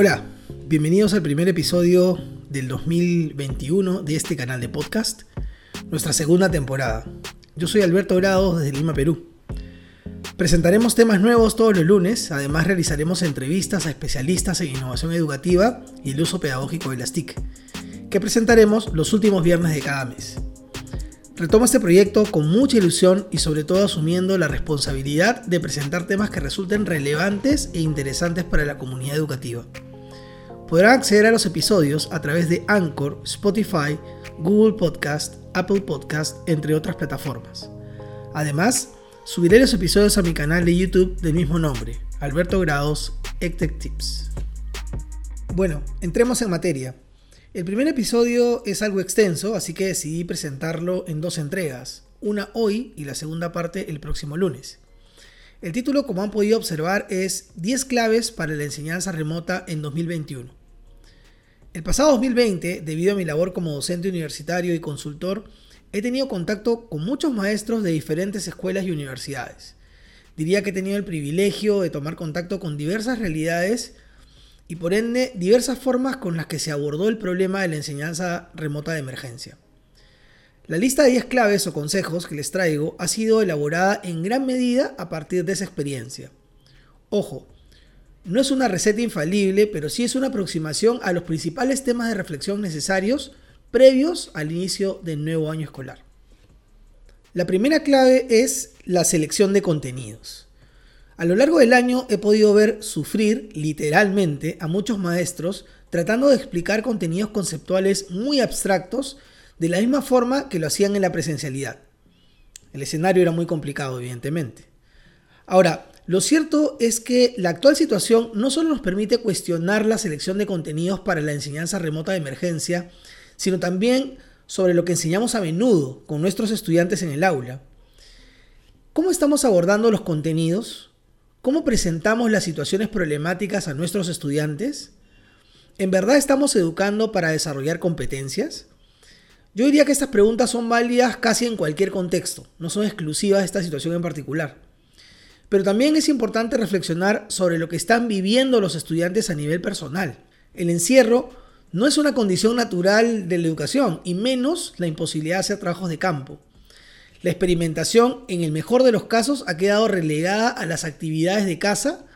Hola, bienvenidos al primer episodio del 2021 de este canal de podcast, nuestra segunda temporada. Yo soy Alberto Grados desde Lima, Perú. Presentaremos temas nuevos todos los lunes, además realizaremos entrevistas a especialistas en innovación educativa y el uso pedagógico de las TIC, que presentaremos los últimos viernes de cada mes. Retomo este proyecto con mucha ilusión y sobre todo asumiendo la responsabilidad de presentar temas que resulten relevantes e interesantes para la comunidad educativa. Podrán acceder a los episodios a través de Anchor, Spotify, Google Podcast, Apple Podcast, entre otras plataformas. Además, subiré los episodios a mi canal de YouTube del mismo nombre, Alberto Grados, EdTech Tips. Bueno, entremos en materia. El primer episodio es algo extenso, así que decidí presentarlo en dos entregas, una hoy y la segunda parte el próximo lunes. El título, como han podido observar, es 10 claves para la enseñanza remota en 2021. El pasado 2020, debido a mi labor como docente universitario y consultor, he tenido contacto con muchos maestros de diferentes escuelas y universidades. Diría que he tenido el privilegio de tomar contacto con diversas realidades y por ende diversas formas con las que se abordó el problema de la enseñanza remota de emergencia. La lista de 10 claves o consejos que les traigo ha sido elaborada en gran medida a partir de esa experiencia. Ojo, no es una receta infalible, pero sí es una aproximación a los principales temas de reflexión necesarios previos al inicio del nuevo año escolar. La primera clave es la selección de contenidos. A lo largo del año he podido ver sufrir literalmente a muchos maestros tratando de explicar contenidos conceptuales muy abstractos de la misma forma que lo hacían en la presencialidad. El escenario era muy complicado, evidentemente. Ahora, lo cierto es que la actual situación no solo nos permite cuestionar la selección de contenidos para la enseñanza remota de emergencia, sino también sobre lo que enseñamos a menudo con nuestros estudiantes en el aula. ¿Cómo estamos abordando los contenidos? ¿Cómo presentamos las situaciones problemáticas a nuestros estudiantes? ¿En verdad estamos educando para desarrollar competencias? Yo diría que estas preguntas son válidas casi en cualquier contexto, no son exclusivas de esta situación en particular. Pero también es importante reflexionar sobre lo que están viviendo los estudiantes a nivel personal. El encierro no es una condición natural de la educación, y menos la imposibilidad de hacer trabajos de campo. La experimentación, en el mejor de los casos, ha quedado relegada a las actividades de casa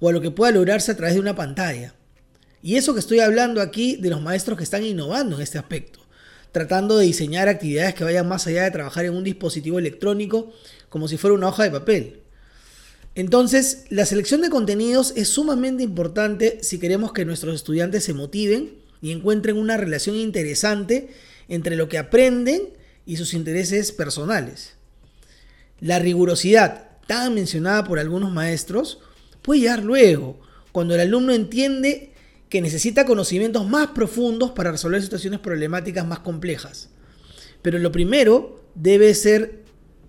o a lo que pueda lograrse a través de una pantalla. Y eso que estoy hablando aquí de los maestros que están innovando en este aspecto, tratando de diseñar actividades que vayan más allá de trabajar en un dispositivo electrónico como si fuera una hoja de papel. Entonces, la selección de contenidos es sumamente importante si queremos que nuestros estudiantes se motiven y encuentren una relación interesante entre lo que aprenden y sus intereses personales. La rigurosidad, tan mencionada por algunos maestros, puede llegar luego, cuando el alumno entiende que necesita conocimientos más profundos para resolver situaciones problemáticas más complejas. Pero lo primero debe ser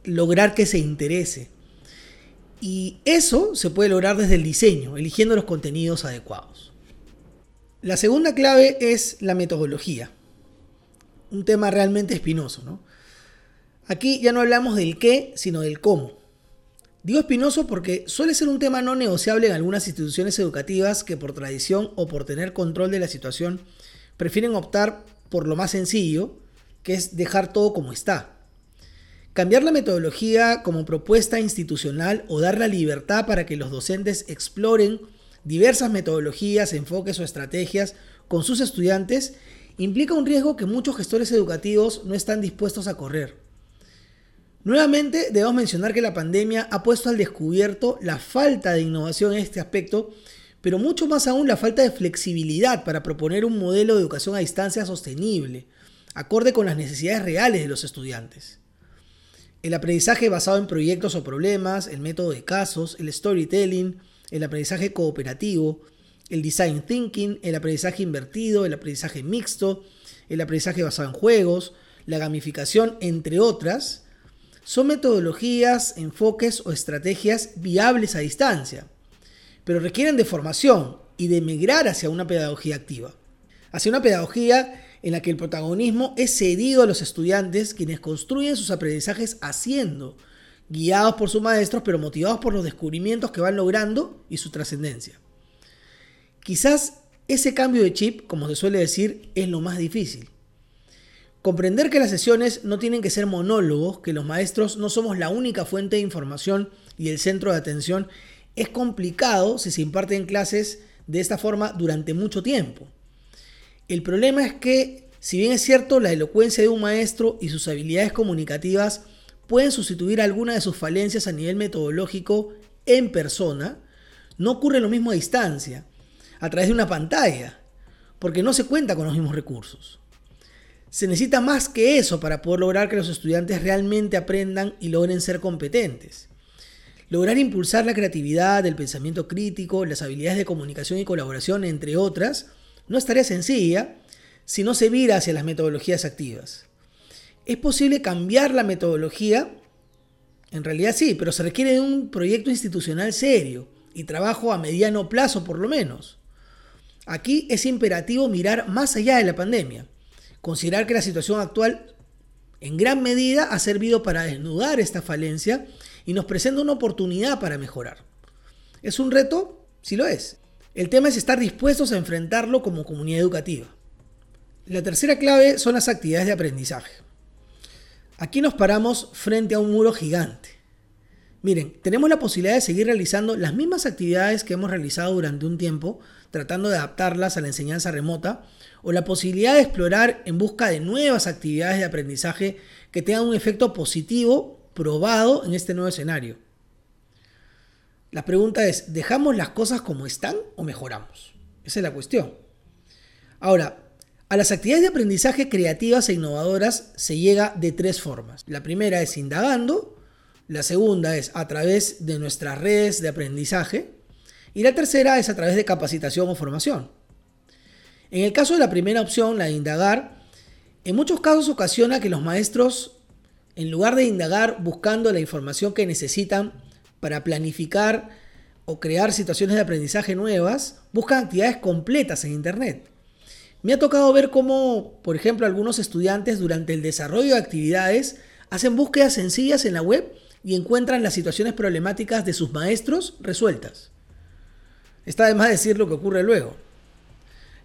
lograr que se interese. Y eso se puede lograr desde el diseño, eligiendo los contenidos adecuados. La segunda clave es la metodología un tema realmente espinoso, ¿no? Aquí ya no hablamos del qué, sino del cómo. Digo espinoso porque suele ser un tema no negociable en algunas instituciones educativas que por tradición o por tener control de la situación prefieren optar por lo más sencillo, que es dejar todo como está. Cambiar la metodología como propuesta institucional o dar la libertad para que los docentes exploren diversas metodologías, enfoques o estrategias con sus estudiantes implica un riesgo que muchos gestores educativos no están dispuestos a correr. Nuevamente, debemos mencionar que la pandemia ha puesto al descubierto la falta de innovación en este aspecto, pero mucho más aún la falta de flexibilidad para proponer un modelo de educación a distancia sostenible, acorde con las necesidades reales de los estudiantes. El aprendizaje basado en proyectos o problemas, el método de casos, el storytelling, el aprendizaje cooperativo, el design thinking, el aprendizaje invertido, el aprendizaje mixto, el aprendizaje basado en juegos, la gamificación, entre otras, son metodologías, enfoques o estrategias viables a distancia, pero requieren de formación y de migrar hacia una pedagogía activa, hacia una pedagogía en la que el protagonismo es cedido a los estudiantes quienes construyen sus aprendizajes haciendo, guiados por sus maestros, pero motivados por los descubrimientos que van logrando y su trascendencia. Quizás Ese cambio de chip, como se suele decir, es lo más difícil. Comprender que las sesiones no tienen que ser monólogos, que los maestros no somos la única fuente de información y el centro de atención, es complicado si se imparten clases de esta forma durante mucho tiempo. El problema es que, si bien es cierto, la elocuencia de un maestro y sus habilidades comunicativas pueden sustituir alguna de sus falencias a nivel metodológico en persona, no ocurre lo mismo a distancia, a través de una pantalla, porque no se cuenta con los mismos recursos. Se necesita más que eso para poder lograr que los estudiantes realmente aprendan y logren ser competentes. Lograr impulsar la creatividad, el pensamiento crítico, las habilidades de comunicación y colaboración, entre otras, no es tarea sencilla si no se vira hacia las metodologías activas. ¿Es posible cambiar la metodología? En realidad sí, pero se requiere de un proyecto institucional serio y trabajo a mediano plazo por lo menos. Aquí es imperativo mirar más allá de la pandemia, considerar que la situación actual en gran medida ha servido para desnudar esta falencia y nos presenta una oportunidad para mejorar. ¿Es un reto? Sí lo es. El tema es estar dispuestos a enfrentarlo como comunidad educativa. La tercera clave son las actividades de aprendizaje. Aquí nos paramos frente a un muro gigante. Miren, tenemos la posibilidad de seguir realizando las mismas actividades que hemos realizado durante un tiempo, tratando de adaptarlas a la enseñanza remota, o la posibilidad de explorar en busca de nuevas actividades de aprendizaje que tengan un efecto positivo probado en este nuevo escenario. La pregunta es, ¿dejamos las cosas como están o mejoramos? Esa es la cuestión. Ahora, a las actividades de aprendizaje creativas e innovadoras se llega de tres formas. La primera es indagando, la segunda es a través de nuestras redes de aprendizaje y la tercera es a través de capacitación o formación. En el caso de la primera opción, la de indagar, en muchos casos ocasiona que los maestros en lugar de indagar buscando la información que necesitan para planificar o crear situaciones de aprendizaje nuevas, buscan actividades completas en Internet. Me ha tocado ver cómo, por ejemplo, algunos estudiantes durante el desarrollo de actividades hacen búsquedas sencillas en la web y encuentran las situaciones problemáticas de sus maestros resueltas. Está de más decir lo que ocurre luego.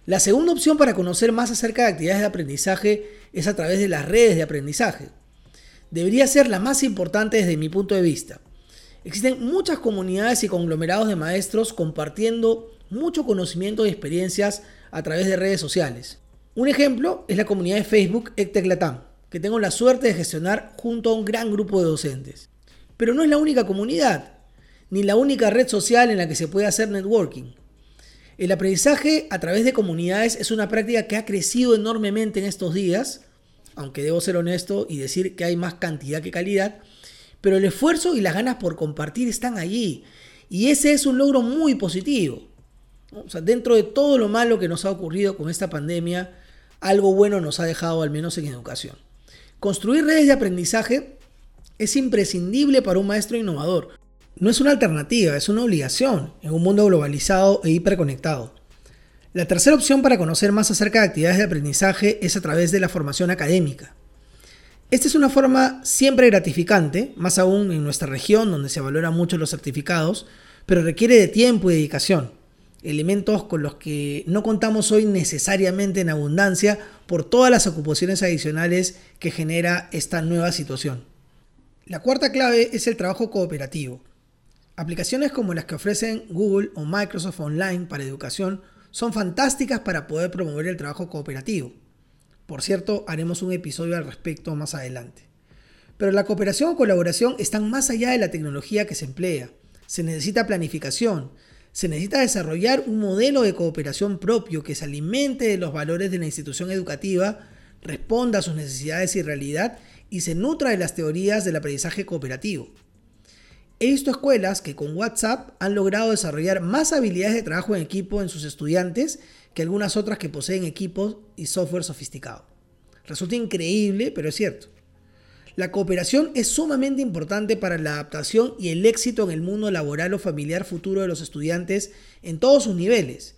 La segunda opción para conocer más acerca de actividades de aprendizaje es a través de las redes de aprendizaje debería ser la más importante desde mi punto de vista. Existen muchas comunidades y conglomerados de maestros compartiendo mucho conocimiento y experiencias a través de redes sociales. Un ejemplo es la comunidad de Facebook Ecteclatam, que tengo la suerte de gestionar junto a un gran grupo de docentes. Pero no es la única comunidad, ni la única red social en la que se puede hacer networking. El aprendizaje a través de comunidades es una práctica que ha crecido enormemente en estos días aunque debo ser honesto y decir que hay más cantidad que calidad, pero el esfuerzo y las ganas por compartir están allí. Y ese es un logro muy positivo. O sea, dentro de todo lo malo que nos ha ocurrido con esta pandemia, algo bueno nos ha dejado al menos en educación. Construir redes de aprendizaje es imprescindible para un maestro innovador. No es una alternativa, es una obligación en un mundo globalizado e hiperconectado. La tercera opción para conocer más acerca de actividades de aprendizaje es a través de la formación académica. Esta es una forma siempre gratificante, más aún en nuestra región donde se valoran mucho los certificados, pero requiere de tiempo y dedicación, elementos con los que no contamos hoy necesariamente en abundancia por todas las ocupaciones adicionales que genera esta nueva situación. La cuarta clave es el trabajo cooperativo. Aplicaciones como las que ofrecen Google o Microsoft Online para educación son fantásticas para poder promover el trabajo cooperativo. Por cierto, haremos un episodio al respecto más adelante. Pero la cooperación o colaboración están más allá de la tecnología que se emplea. Se necesita planificación, se necesita desarrollar un modelo de cooperación propio que se alimente de los valores de la institución educativa, responda a sus necesidades y realidad y se nutra de las teorías del aprendizaje cooperativo. He visto escuelas que con WhatsApp han logrado desarrollar más habilidades de trabajo en equipo en sus estudiantes que algunas otras que poseen equipos y software sofisticado. Resulta increíble, pero es cierto. La cooperación es sumamente importante para la adaptación y el éxito en el mundo laboral o familiar futuro de los estudiantes en todos sus niveles.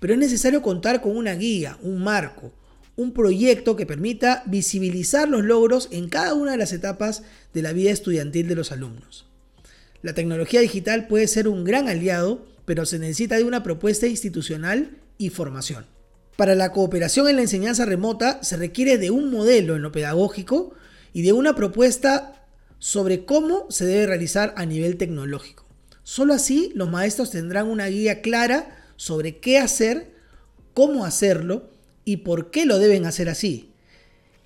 Pero es necesario contar con una guía, un marco, un proyecto que permita visibilizar los logros en cada una de las etapas de la vida estudiantil de los alumnos. La tecnología digital puede ser un gran aliado, pero se necesita de una propuesta institucional y formación. Para la cooperación en la enseñanza remota se requiere de un modelo en lo pedagógico y de una propuesta sobre cómo se debe realizar a nivel tecnológico. Solo así los maestros tendrán una guía clara sobre qué hacer, cómo hacerlo y por qué lo deben hacer así.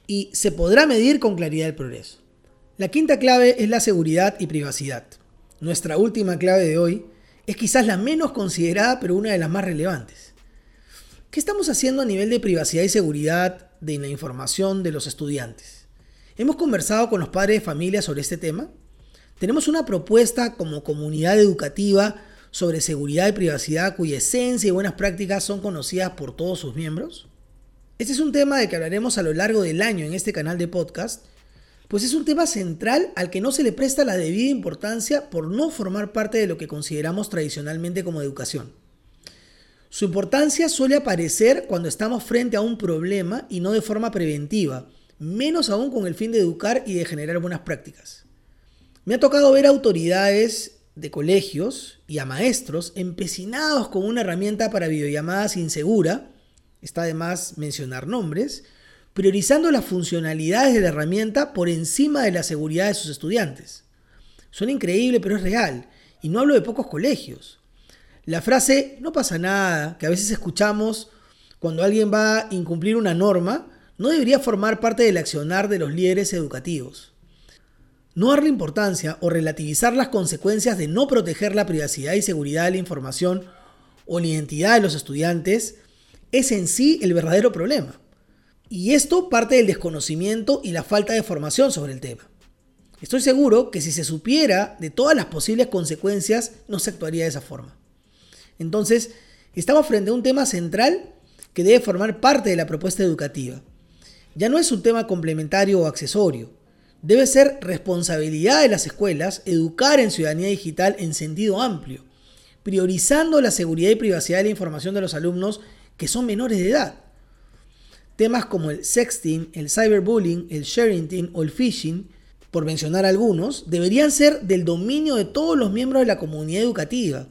Y se podrá medir con claridad el progreso. La quinta clave es la seguridad y privacidad. Nuestra última clave de hoy es quizás la menos considerada, pero una de las más relevantes. ¿Qué estamos haciendo a nivel de privacidad y seguridad de la información de los estudiantes? Hemos conversado con los padres de familia sobre este tema. Tenemos una propuesta como comunidad educativa sobre seguridad y privacidad cuya esencia y buenas prácticas son conocidas por todos sus miembros. Este es un tema de que hablaremos a lo largo del año en este canal de podcast pues es un tema central al que no se le presta la debida importancia por no formar parte de lo que consideramos tradicionalmente como educación. Su importancia suele aparecer cuando estamos frente a un problema y no de forma preventiva, menos aún con el fin de educar y de generar buenas prácticas. Me ha tocado ver autoridades de colegios y a maestros empecinados con una herramienta para videollamadas insegura, está de más mencionar nombres, priorizando las funcionalidades de la herramienta por encima de la seguridad de sus estudiantes. Suena increíble, pero es real, y no hablo de pocos colegios. La frase no pasa nada, que a veces escuchamos cuando alguien va a incumplir una norma, no debería formar parte del accionar de los líderes educativos. No darle importancia o relativizar las consecuencias de no proteger la privacidad y seguridad de la información o la identidad de los estudiantes es en sí el verdadero problema. Y esto parte del desconocimiento y la falta de formación sobre el tema. Estoy seguro que si se supiera de todas las posibles consecuencias, no se actuaría de esa forma. Entonces, estamos frente a un tema central que debe formar parte de la propuesta educativa. Ya no es un tema complementario o accesorio. Debe ser responsabilidad de las escuelas educar en ciudadanía digital en sentido amplio, priorizando la seguridad y privacidad de la información de los alumnos que son menores de edad. Temas como el sexting, el cyberbullying, el sharing o el phishing, por mencionar algunos, deberían ser del dominio de todos los miembros de la comunidad educativa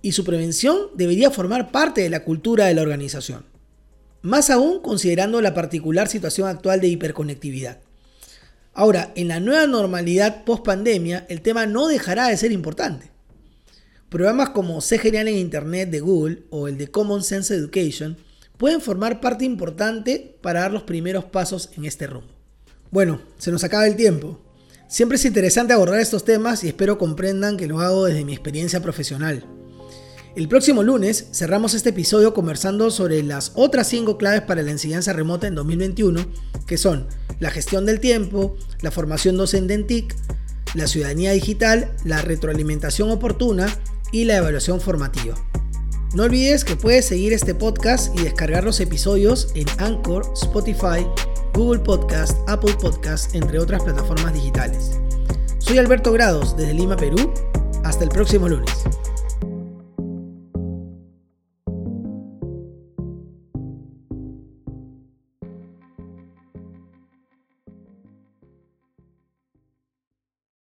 y su prevención debería formar parte de la cultura de la organización. Más aún considerando la particular situación actual de hiperconectividad. Ahora, en la nueva normalidad post pandemia, el tema no dejará de ser importante. Programas como Sé en Internet de Google o el de Common Sense Education pueden formar parte importante para dar los primeros pasos en este rumbo. Bueno, se nos acaba el tiempo. Siempre es interesante abordar estos temas y espero comprendan que lo hago desde mi experiencia profesional. El próximo lunes cerramos este episodio conversando sobre las otras 5 claves para la enseñanza remota en 2021, que son la gestión del tiempo, la formación docente en TIC, la ciudadanía digital, la retroalimentación oportuna y la evaluación formativa. No olvides que puedes seguir este podcast y descargar los episodios en Anchor, Spotify, Google Podcast, Apple Podcast, entre otras plataformas digitales. Soy Alberto Grados desde Lima, Perú. Hasta el próximo lunes.